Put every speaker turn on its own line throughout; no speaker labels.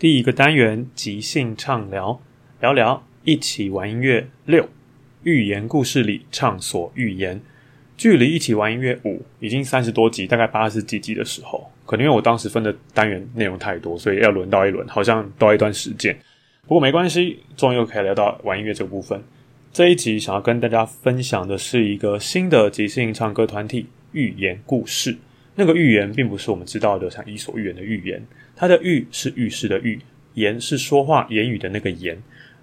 第一个单元即兴畅聊，聊聊一起玩音乐六，寓言故事里畅所欲言。距离一起玩音乐五已经三十多集，大概八十几集的时候，可能因为我当时分的单元内容太多，所以要轮到一轮，好像都要一段时间。不过没关系，终于又可以聊到玩音乐这个部分。这一集想要跟大家分享的是一个新的即兴唱歌团体——寓言故事。那个寓言并不是我们知道的像伊索寓言的寓言。它的寓是浴室的浴，言是说话言语的那个言。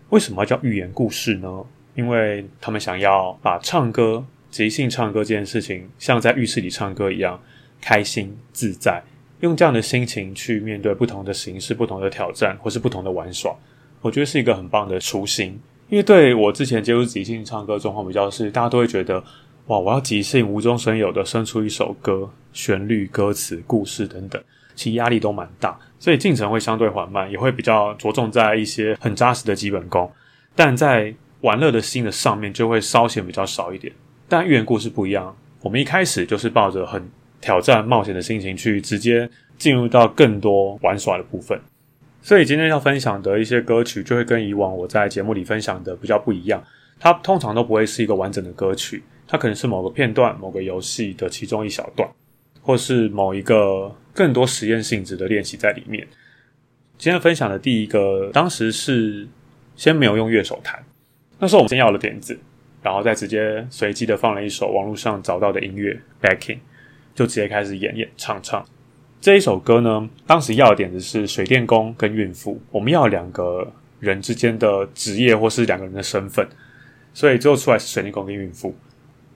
为什么叫寓言故事呢？因为他们想要把唱歌、即兴唱歌这件事情，像在浴室里唱歌一样，开心自在，用这样的心情去面对不同的形式、不同的挑战，或是不同的玩耍。我觉得是一个很棒的初心。因为对我之前接触即兴唱歌状况比较是，大家都会觉得，哇，我要即兴无中生有的生出一首歌，旋律、歌词、故事等等。其压力都蛮大，所以进程会相对缓慢，也会比较着重在一些很扎实的基本功。但在玩乐的心的上面，就会稍显比较少一点。但寓言故事不一样，我们一开始就是抱着很挑战、冒险的心情去直接进入到更多玩耍的部分。所以今天要分享的一些歌曲，就会跟以往我在节目里分享的比较不一样。它通常都不会是一个完整的歌曲，它可能是某个片段、某个游戏的其中一小段。或是某一个更多实验性质的练习在里面。今天分享的第一个，当时是先没有用乐手弹，那时候我们先要了点子，然后再直接随机的放了一首网络上找到的音乐 backing，就直接开始演演唱唱。这一首歌呢，当时要的点子是水电工跟孕妇，我们要两个人之间的职业或是两个人的身份，所以最后出来是水电工跟孕妇。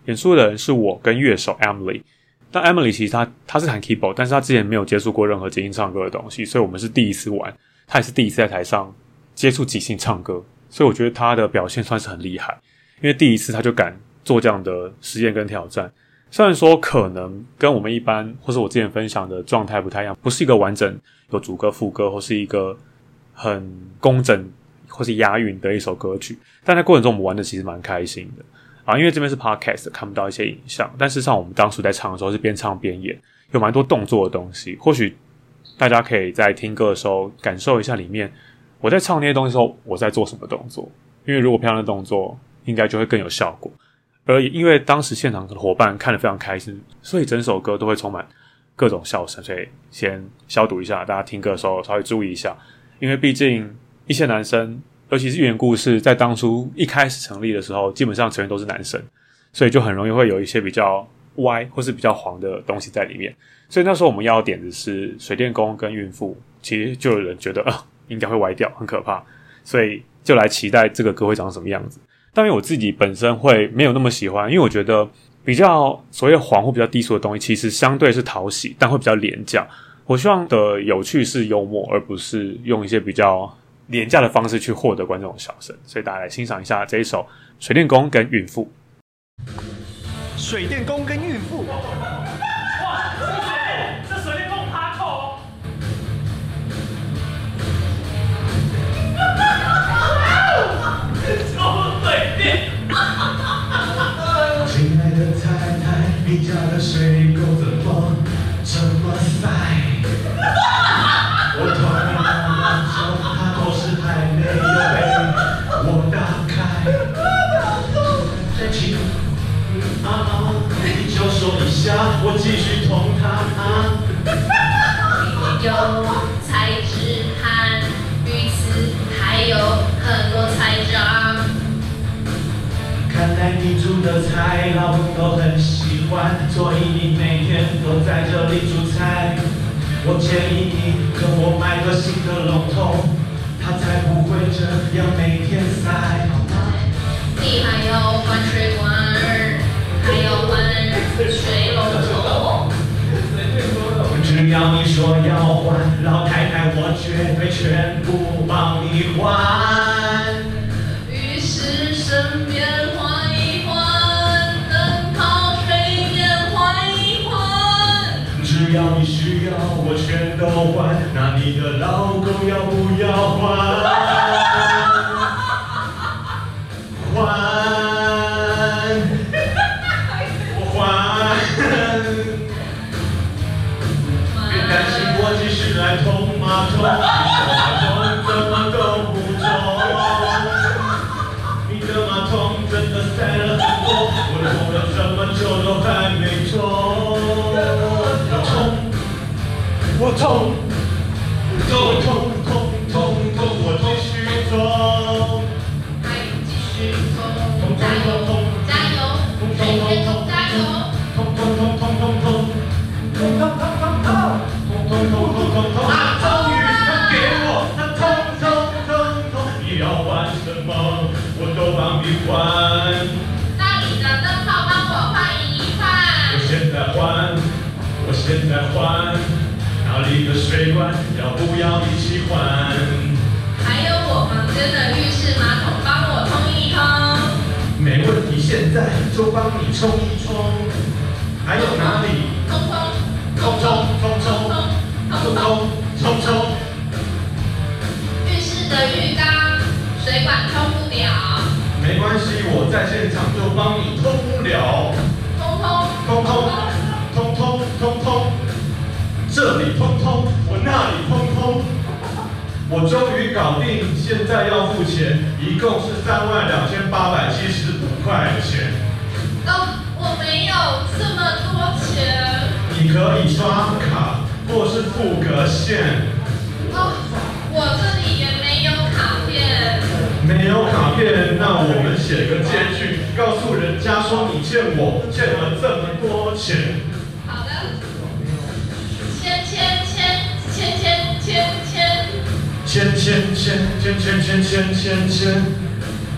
演出的人是我跟乐手 Emily。但 Emily 其实她她是弹 keyboard，但是她之前没有接触过任何即兴唱歌的东西，所以我们是第一次玩，她也是第一次在台上接触即兴唱歌，所以我觉得她的表现算是很厉害，因为第一次她就敢做这样的实验跟挑战。虽然说可能跟我们一般或是我之前分享的状态不太一样，不是一个完整有主歌副歌或是一个很工整或是押韵的一首歌曲，但在过程中我们玩的其实蛮开心的。啊，因为这边是 podcast，看不到一些影像，但事实上我们当时在唱的时候是边唱边演，有蛮多动作的东西。或许大家可以在听歌的时候感受一下里面我在唱那些东西时候我在做什么动作。因为如果漂亮的动作，应该就会更有效果。而因为当时现场的伙伴看得非常开心，所以整首歌都会充满各种笑声。所以先消毒一下，大家听歌的时候稍微注意一下，因为毕竟一些男生。尤其是寓言故事，在当初一开始成立的时候，基本上成员都是男生，所以就很容易会有一些比较歪或是比较黄的东西在里面。所以那时候我们要的点子是水电工跟孕妇，其实就有人觉得啊、呃，应该会歪掉，很可怕，所以就来期待这个歌会长什么样子。但因为我自己本身会没有那么喜欢，因为我觉得比较所谓黄或比较低俗的东西，其实相对是讨喜，但会比较廉价。我希望的有趣是幽默，而不是用一些比较廉价的方式去获得观众的笑声。所以大家来欣赏一下这一首《水电工跟孕妇》。
水电工跟孕
身边还一
还，灯泡水面还一还，
只要你需要，我全都还。那你的老公要不要还？还，我还，别担心，我只是来捅马蜂。在梅州我痛我痛我痛。在换。哪里的水管要不要一起换？
还有我房间的浴室马桶，帮我冲一冲。
没问题，现在就帮你冲一冲。还有哪里？
冲冲
冲冲冲冲冲冲冲冲。
浴室的浴缸水管通不了。
没关系，我在现场就帮你通不了。
通通通通。
这里通通，我那里通通，我终于搞定。现在要付钱，一共是三万两千八百七十五块钱。
哦，我没有这么多钱。
你可以刷卡，或是付个现。
哦，我这里也没有卡片。
没有卡片，那我们写个借据，告诉人家说你欠我欠了这么多钱。签签签签签签签签签，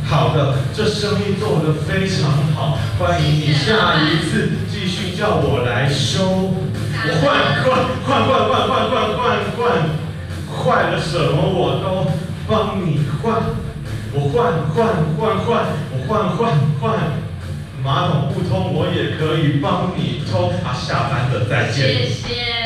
好的，这生意做得非常好，欢迎你下一次继续叫我来收。我换换换换换换换换换，坏了什么我都帮你换。我换换换换，我换换换，马桶不通我也可以帮你通。啊，下班了，再见。
谢谢。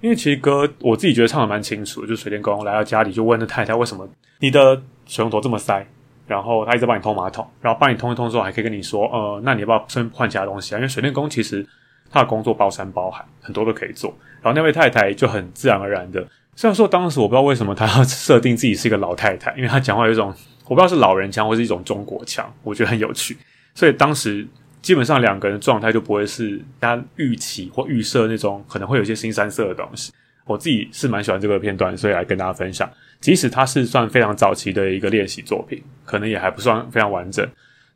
因为其实歌我自己觉得唱的蛮清楚的，就水电工来到家里就问那太太为什么你的水龙头这么塞，然后他一直帮你通马桶，然后帮你通一通之后还可以跟你说，呃，那你要不要先换其他东西啊？因为水电工其实他的工作包山包海，很多都可以做。然后那位太太就很自然而然的，虽然说当时我不知道为什么他要设定自己是一个老太太，因为他讲话有一种我不知道是老人腔或是一种中国腔，我觉得很有趣，所以当时。基本上两个人的状态就不会是大家预期或预设那种可能会有些新三色的东西。我自己是蛮喜欢这个片段，所以来跟大家分享。即使它是算非常早期的一个练习作品，可能也还不算非常完整，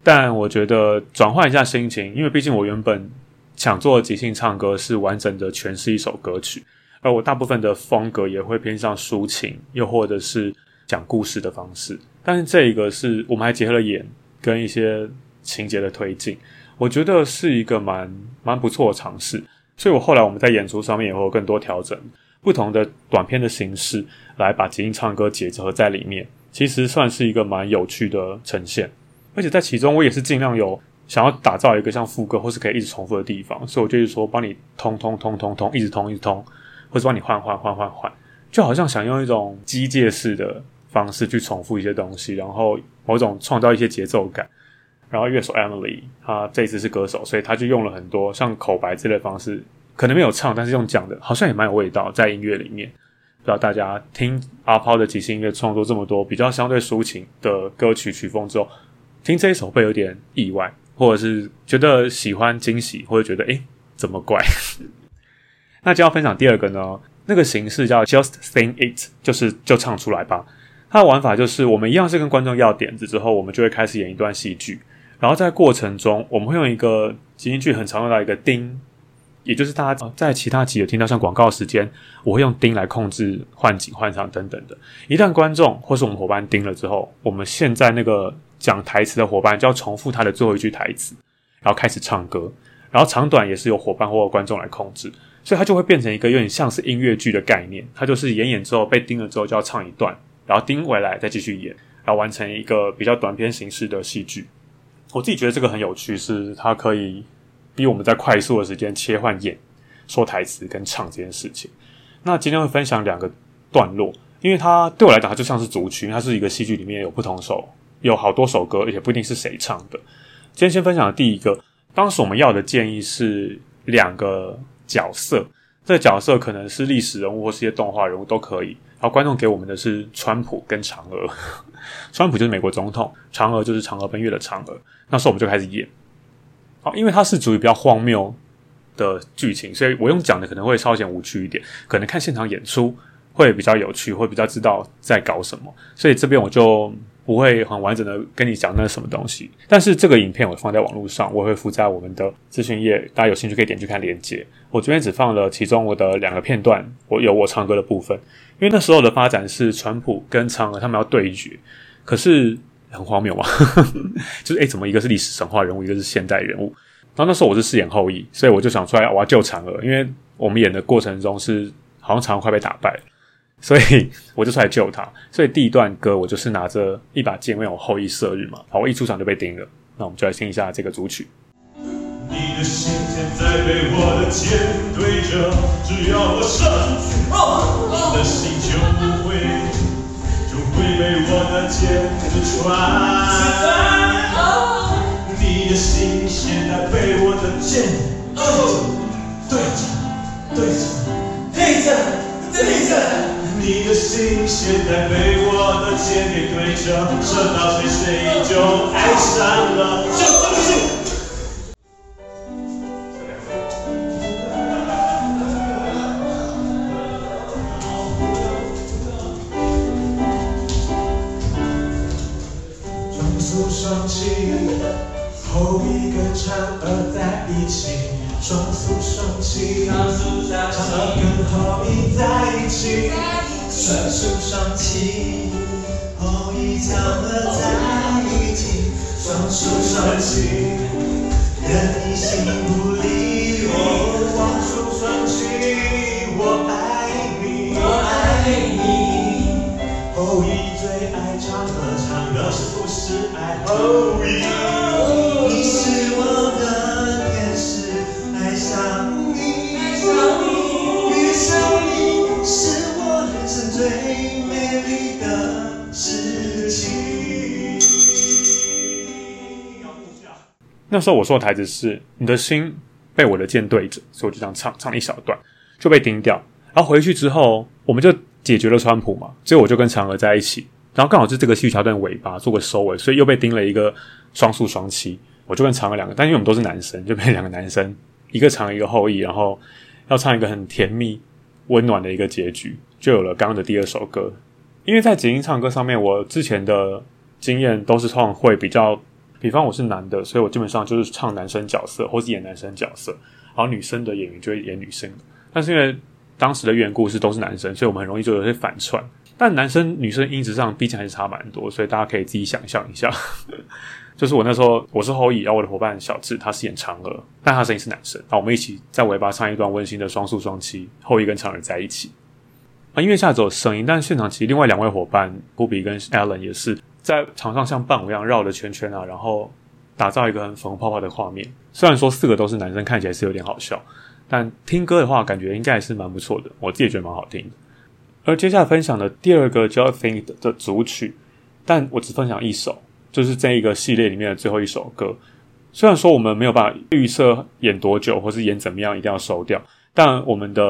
但我觉得转换一下心情，因为毕竟我原本想做的即兴唱歌是完整的诠释一首歌曲，而我大部分的风格也会偏向抒情，又或者是讲故事的方式。但是这一个是我们还结合了演跟一些情节的推进。我觉得是一个蛮蛮不错的尝试。所以我后来我们在演出上面也会有更多调整，不同的短片的形式来把即兴唱歌结合在里面，其实算是一个蛮有趣的呈现。而且在其中，我也是尽量有想要打造一个像副歌或是可以一直重复的地方，所以我就是说帮你通通通通通，一直通一直通，或者帮你换换换换换，就好像想用一种机械式的方式去重复一些东西，然后某种创造一些节奏感。然后乐手 Emily，她这一次是歌手，所以她就用了很多像口白之类的方式，可能没有唱，但是用讲的，好像也蛮有味道在音乐里面。不知道大家听阿抛的即兴音乐创作这么多比较相对抒情的歌曲曲风之后，听这一首会有点意外，或者是觉得喜欢惊喜，或者觉得诶怎么怪？那就要分享第二个呢，那个形式叫 Just Sing It，就是就唱出来吧。它的玩法就是我们一样是跟观众要点子之后，我们就会开始演一段戏剧。然后在过程中，我们会用一个即兴剧很常用到一个叮，也就是大家在其他集有听到像广告时间，我会用叮来控制换景、换场等等的。一旦观众或是我们伙伴叮了之后，我们现在那个讲台词的伙伴就要重复他的最后一句台词，然后开始唱歌。然后长短也是由伙伴或观众来控制，所以它就会变成一个有点像是音乐剧的概念。它就是演演之后被叮了之后就要唱一段，然后叮回来再继续演，然后完成一个比较短篇形式的戏剧。我自己觉得这个很有趣，是它可以逼我们在快速的时间切换演、说台词跟唱这件事情。那今天会分享两个段落，因为它对我来讲，它就像是组曲，它是一个戏剧里面有不同首、有好多首歌，而且不一定是谁唱的。今天先分享的第一个，当时我们要的建议是两个角色，这个角色可能是历史人物或是一些动画人物都可以。然后观众给我们的是川普跟嫦娥，川普就是美国总统，嫦娥就是嫦娥奔月的嫦娥。那时候我们就开始演，好，因为它是属于比较荒谬的剧情，所以我用讲的可能会稍显无趣一点，可能看现场演出会比较有趣，会比较知道在搞什么。所以这边我就不会很完整的跟你讲那是什么东西。但是这个影片我放在网络上，我会附在我们的资讯页，大家有兴趣可以点去看连接。我这边只放了其中我的两个片段，我有我唱歌的部分，因为那时候的发展是川普跟嫦娥他们要对决，可是。很荒谬嘛，就是诶，怎么一个是历史神话人物，一个是现代人物？然后那时候我是饰演后羿，所以我就想出来我要救嫦娥，因为我们演的过程中是好像嫦娥快被打败，所以我就出来救他。所以第一段歌我就是拿着一把剑为我后羿射日嘛，好，我一出场就被叮了。那我们就来听一下这个主曲。你的心现在被我的剑对着，只要我射出去，你的心就不会。会被我的剑穿，你的心现在被我的剑现在被我的剑给对着，走到谁谁就爱上了，任你心不离我，望出双去，我爱你，我爱你。后裔最爱唱娥，唱娥是不是爱后裔那时候我说的台词是：“你的心被我的剑对着，所以我就这样唱，唱一小段就被钉掉。然后回去之后，我们就解决了川普嘛，所以我就跟嫦娥在一起。然后刚好是这个戏剧桥段尾巴做个收尾，所以又被钉了一个双宿双栖。我就跟嫦娥两个，但因为我们都是男生，就变成两个男生，一个嫦娥一个后羿，然后要唱一个很甜蜜温暖的一个结局，就有了刚刚的第二首歌。因为在即兴唱歌上面，我之前的经验都是唱会比较。”比方我是男的，所以我基本上就是唱男生角色，或是演男生角色，然后女生的演员就会演女生。但是因为当时的原故事都是男生，所以我们很容易就有些反串。但男生女生音质上毕竟还是差蛮多，所以大家可以自己想象一下。就是我那时候我是后羿，然后我的伙伴小智他是演嫦娥，但他声音是男生，然后我们一起在尾巴唱一段温馨的双宿双栖，后羿跟嫦娥在一起。啊，音乐下只有声音，但现场其实另外两位伙伴布比跟 Alan 也是在场上像伴舞一样绕着圈圈啊，然后打造一个很粉红泡泡的画面。虽然说四个都是男生，看起来是有点好笑，但听歌的话感觉应该也是蛮不错的，我自己觉得蛮好听。而接下来分享的第二个叫《Think》的组曲，但我只分享一首。就是这一个系列里面的最后一首歌。虽然说我们没有办法预设演多久，或是演怎么样，一定要收掉，但我们的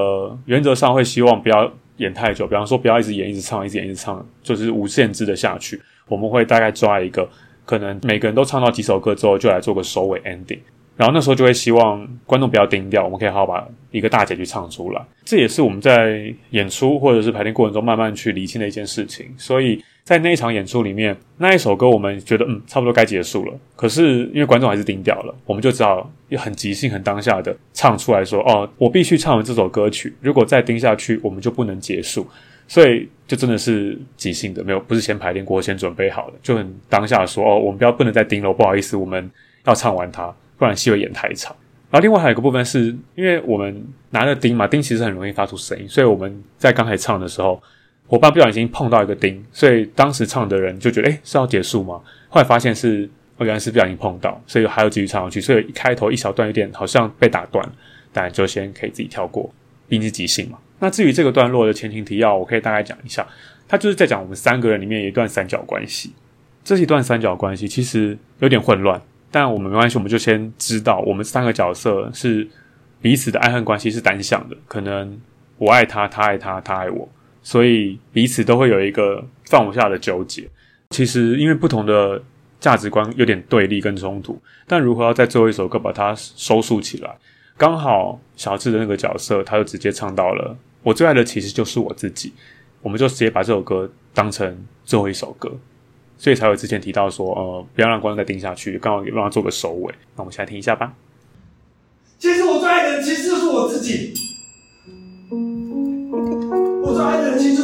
原则上会希望不要演太久。比方说，不要一直演、一直唱、一直演、一直唱，就是无限制的下去。我们会大概抓一个，可能每个人都唱到几首歌之后，就来做个收尾 ending。然后那时候就会希望观众不要盯掉，我们可以好好把一个大结局唱出来。这也是我们在演出或者是排练过程中慢慢去理清的一件事情。所以。在那一场演出里面，那一首歌我们觉得嗯差不多该结束了，可是因为观众还是盯掉了，我们就只好很即兴、很当下的唱出来说：“哦，我必须唱完这首歌曲，如果再盯下去，我们就不能结束。”所以就真的是即兴的，没有不是先排练过、先准备好的，就很当下说：“哦，我们不要不能再盯了，不好意思，我们要唱完它，不然戏会演太长。”然后另外还有一个部分是因为我们拿着钉嘛，钉其实很容易发出声音，所以我们在刚才唱的时候。伙伴不小心碰到一个钉，所以当时唱的人就觉得，诶，是要结束吗？后来发现是，哦，原来是不小心碰到，所以还要继续唱上去。所以一开头一小段有点好像被打断，但就先可以自己跳过，毕竟是即兴嘛。那至于这个段落的前情提要，我可以大概讲一下，它就是在讲我们三个人里面有一段三角关系。这一段三角关系其实有点混乱，但我们没关系，我们就先知道我们三个角色是彼此的爱恨关系是单向的，可能我爱他，他爱他，他爱我。所以彼此都会有一个放不下的纠结。其实因为不同的价值观有点对立跟冲突，但如何要在最后一首歌把它收束起来？刚好小智的那个角色，他就直接唱到了“我最爱的其实就是我自己”，我们就直接把这首歌当成最后一首歌，所以才会之前提到说，呃，不要让观众再盯下去，刚好也让他做个收尾。那我们先来听一下吧。
其实我最爱的人其实就是我自己。我最
爱的人其实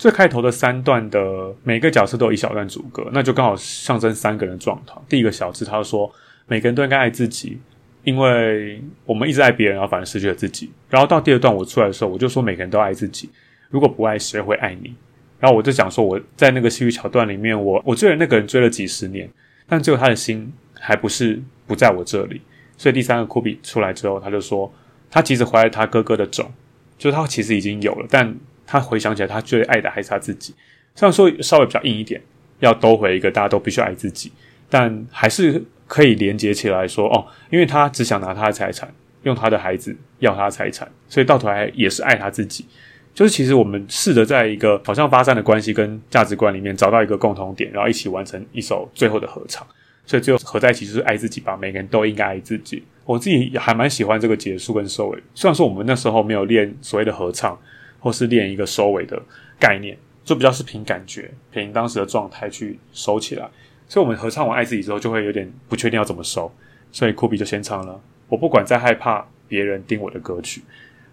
最开头的三段的每个角色都有一小段主歌，那就刚好象征三个人的状态。第一个小字他说，每个人都应该爱自己，因为我们一直爱别人，然后反而失去了自己。然后到第二段我出来的时候，我就说每个人都爱自己，如果不爱，谁会爱你？然后我就讲说我在那个戏剧桥段里面，我我追了那个人追了几十年，但最后他的心还不是不在我这里。所以第三个库比出来之后，他就说，他其实怀了他哥哥的种，就是他其实已经有了，但他回想起来，他最爱的还是他自己。虽然说稍微比较硬一点，要兜回一个大家都必须爱自己，但还是可以连接起来说，哦，因为他只想拿他的财产，用他的孩子要他的财产，所以到头来也是爱他自己。就是其实我们试着在一个好像发散的关系跟价值观里面找到一个共同点，然后一起完成一首最后的合唱。所以最后合在一起就是爱自己吧，每个人都应该爱自己。我自己还蛮喜欢这个结束跟收尾。虽然说我们那时候没有练所谓的合唱，或是练一个收尾的概念，就比较是凭感觉、凭当时的状态去收起来。所以我们合唱完爱自己之后，就会有点不确定要怎么收。所以酷比就先唱了，我不管再害怕别人听我的歌曲。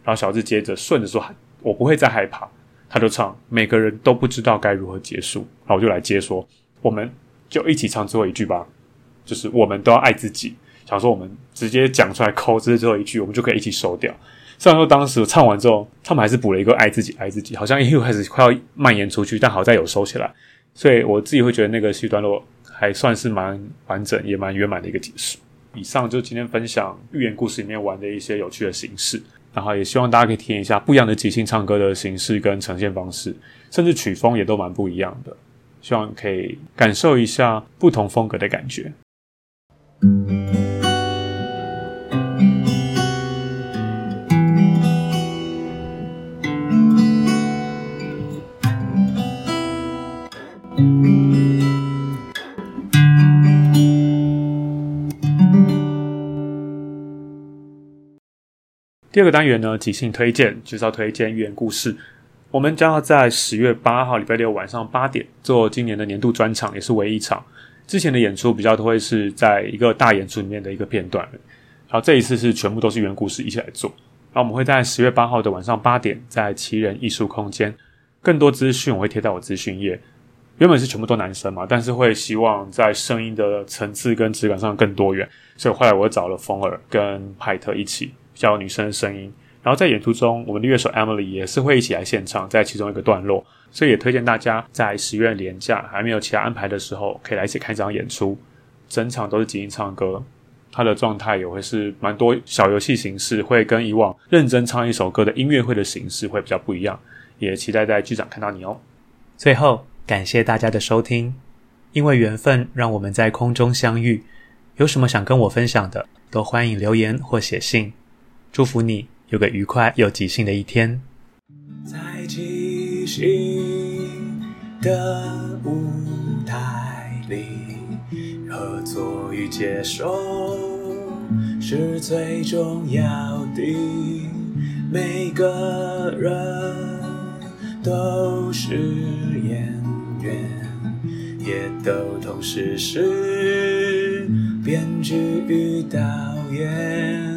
然后小智接着顺着说，我不会再害怕。他就唱，每个人都不知道该如何结束。然后我就来接说，我们就一起唱最后一句吧。就是我们都要爱自己，想说我们直接讲出来抠，这是最后一句，我们就可以一起收掉。虽然说当时唱完之后，他们还是补了一个爱自己，爱自己，好像又开始快要蔓延出去，但好在有收起来，所以我自己会觉得那个戏段落还算是蛮完整，也蛮圆满的一个结束。以上就是今天分享寓言故事里面玩的一些有趣的形式，然后也希望大家可以体验一下不一样的即兴唱歌的形式跟呈现方式，甚至曲风也都蛮不一样的，希望可以感受一下不同风格的感觉。第二个单元呢，即兴推荐，就是要推荐寓言故事。我们将要在十月八号礼拜六晚上八点做今年的年度专场，也是唯一一场。之前的演出比较都会是在一个大演出里面的一个片段，然后这一次是全部都是原故事一起来做。然后我们会在十月八号的晚上八点在奇人艺术空间，更多资讯我会贴在我资讯页。原本是全部都男生嘛，但是会希望在声音的层次跟质感上更多元，所以后来我找了风儿跟派特一起，较女生的声音。然后在演出中，我们的乐手 Emily 也是会一起来献唱，在其中一个段落。所以也推荐大家在十月连假还没有其他安排的时候，可以来一起看这场演出。整场都是即兴唱歌，它的状态也会是蛮多小游戏形式，会跟以往认真唱一首歌的音乐会的形式会比较不一样。也期待在剧场看到你哦。
最后，感谢大家的收听，因为缘分让我们在空中相遇。有什么想跟我分享的，都欢迎留言或写信。祝福你有个愉快又即兴的一天。
新的舞台里，合作与接受是最重要的。每个人都是演员，也都同时是编剧与导演，